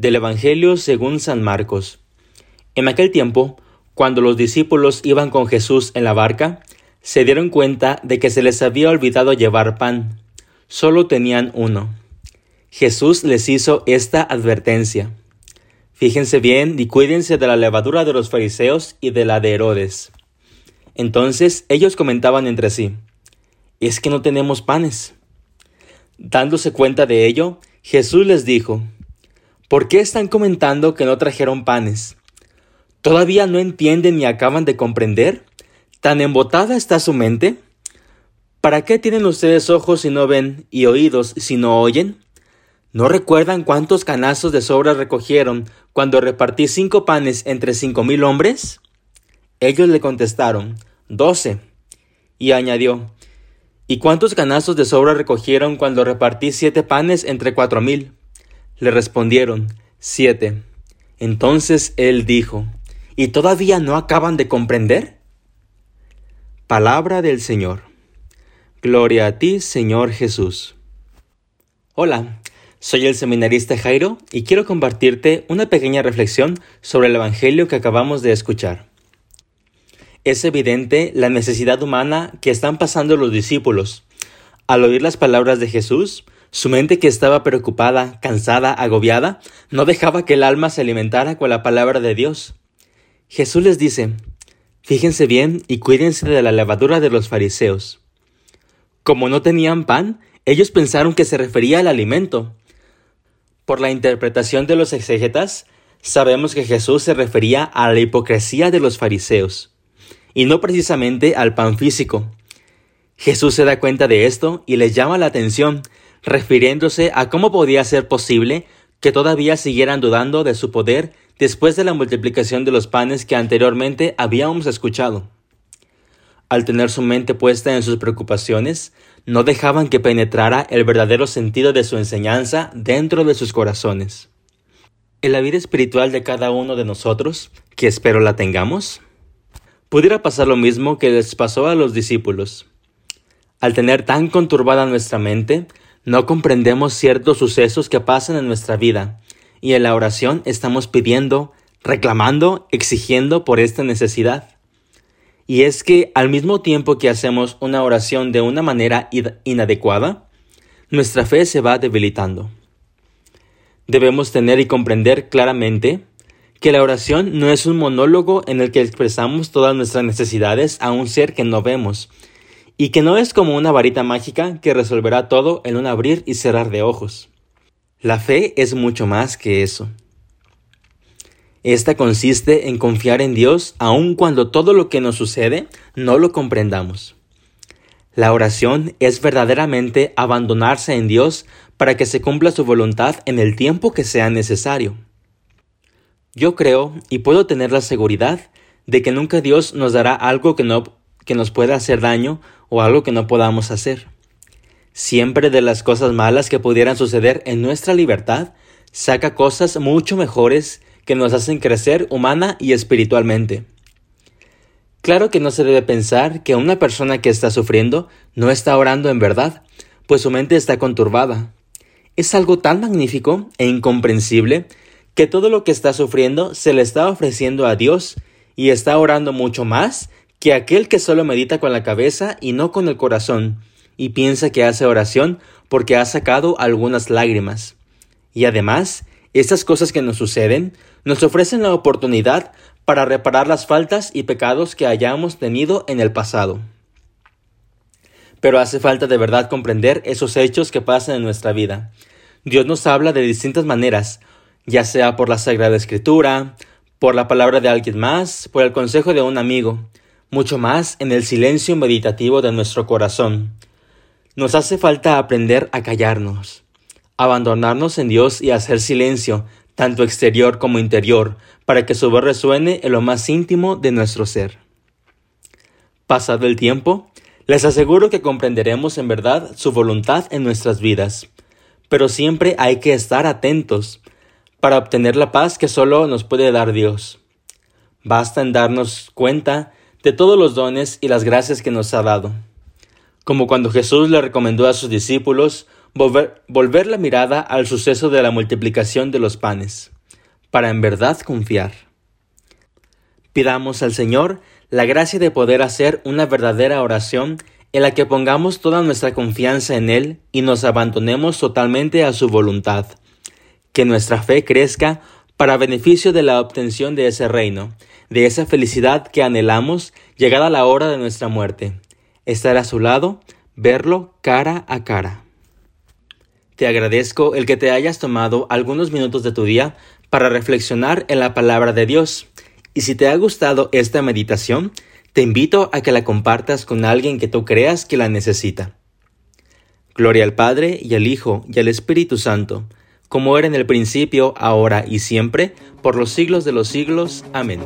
Del Evangelio según San Marcos. En aquel tiempo, cuando los discípulos iban con Jesús en la barca, se dieron cuenta de que se les había olvidado llevar pan. Solo tenían uno. Jesús les hizo esta advertencia. Fíjense bien y cuídense de la levadura de los fariseos y de la de Herodes. Entonces ellos comentaban entre sí, es que no tenemos panes. Dándose cuenta de ello, Jesús les dijo, ¿Por qué están comentando que no trajeron panes? ¿Todavía no entienden ni acaban de comprender? ¿Tan embotada está su mente? ¿Para qué tienen ustedes ojos si no ven y oídos si no oyen? ¿No recuerdan cuántos canazos de sobra recogieron cuando repartí cinco panes entre cinco mil hombres? Ellos le contestaron, doce. Y añadió, ¿y cuántos canazos de sobra recogieron cuando repartí siete panes entre cuatro mil? Le respondieron, siete. Entonces él dijo, ¿y todavía no acaban de comprender? Palabra del Señor. Gloria a ti, Señor Jesús. Hola, soy el seminarista Jairo y quiero compartirte una pequeña reflexión sobre el Evangelio que acabamos de escuchar. Es evidente la necesidad humana que están pasando los discípulos. Al oír las palabras de Jesús, su mente que estaba preocupada, cansada, agobiada, no dejaba que el alma se alimentara con la palabra de Dios. Jesús les dice, Fíjense bien y cuídense de la levadura de los fariseos. Como no tenían pan, ellos pensaron que se refería al alimento. Por la interpretación de los exégetas, sabemos que Jesús se refería a la hipocresía de los fariseos, y no precisamente al pan físico. Jesús se da cuenta de esto y les llama la atención refiriéndose a cómo podía ser posible que todavía siguieran dudando de su poder después de la multiplicación de los panes que anteriormente habíamos escuchado. Al tener su mente puesta en sus preocupaciones, no dejaban que penetrara el verdadero sentido de su enseñanza dentro de sus corazones. En la vida espiritual de cada uno de nosotros, que espero la tengamos, pudiera pasar lo mismo que les pasó a los discípulos. Al tener tan conturbada nuestra mente, no comprendemos ciertos sucesos que pasan en nuestra vida, y en la oración estamos pidiendo, reclamando, exigiendo por esta necesidad. Y es que al mismo tiempo que hacemos una oración de una manera inadecuada, nuestra fe se va debilitando. Debemos tener y comprender claramente que la oración no es un monólogo en el que expresamos todas nuestras necesidades a un ser que no vemos, y que no es como una varita mágica que resolverá todo en un abrir y cerrar de ojos. La fe es mucho más que eso. Esta consiste en confiar en Dios aun cuando todo lo que nos sucede no lo comprendamos. La oración es verdaderamente abandonarse en Dios para que se cumpla su voluntad en el tiempo que sea necesario. Yo creo y puedo tener la seguridad de que nunca Dios nos dará algo que, no, que nos pueda hacer daño o algo que no podamos hacer. Siempre de las cosas malas que pudieran suceder en nuestra libertad, saca cosas mucho mejores que nos hacen crecer humana y espiritualmente. Claro que no se debe pensar que una persona que está sufriendo no está orando en verdad, pues su mente está conturbada. Es algo tan magnífico e incomprensible que todo lo que está sufriendo se le está ofreciendo a Dios y está orando mucho más que aquel que solo medita con la cabeza y no con el corazón, y piensa que hace oración porque ha sacado algunas lágrimas. Y además, estas cosas que nos suceden nos ofrecen la oportunidad para reparar las faltas y pecados que hayamos tenido en el pasado. Pero hace falta de verdad comprender esos hechos que pasan en nuestra vida. Dios nos habla de distintas maneras, ya sea por la Sagrada Escritura, por la palabra de alguien más, por el consejo de un amigo, mucho más en el silencio meditativo de nuestro corazón. Nos hace falta aprender a callarnos, abandonarnos en Dios y hacer silencio, tanto exterior como interior, para que su voz resuene en lo más íntimo de nuestro ser. Pasado el tiempo, les aseguro que comprenderemos en verdad su voluntad en nuestras vidas, pero siempre hay que estar atentos para obtener la paz que solo nos puede dar Dios. Basta en darnos cuenta de todos los dones y las gracias que nos ha dado. Como cuando Jesús le recomendó a sus discípulos volver, la mirada al suceso de la multiplicación de los panes, para en verdad confiar. Pidamos al Señor la gracia de poder hacer una verdadera oración en la que pongamos toda nuestra confianza en Él y nos abandonemos totalmente a su voluntad. Que nuestra fe crezca para beneficio de la obtención de ese reino, de esa felicidad que anhelamos llegada la hora de nuestra muerte. Estar a su lado, verlo cara a cara. Te agradezco el que te hayas tomado algunos minutos de tu día para reflexionar en la palabra de Dios. Y si te ha gustado esta meditación, te invito a que la compartas con alguien que tú creas que la necesita. Gloria al Padre y al Hijo y al Espíritu Santo, como era en el principio, ahora y siempre, por los siglos de los siglos. Amén.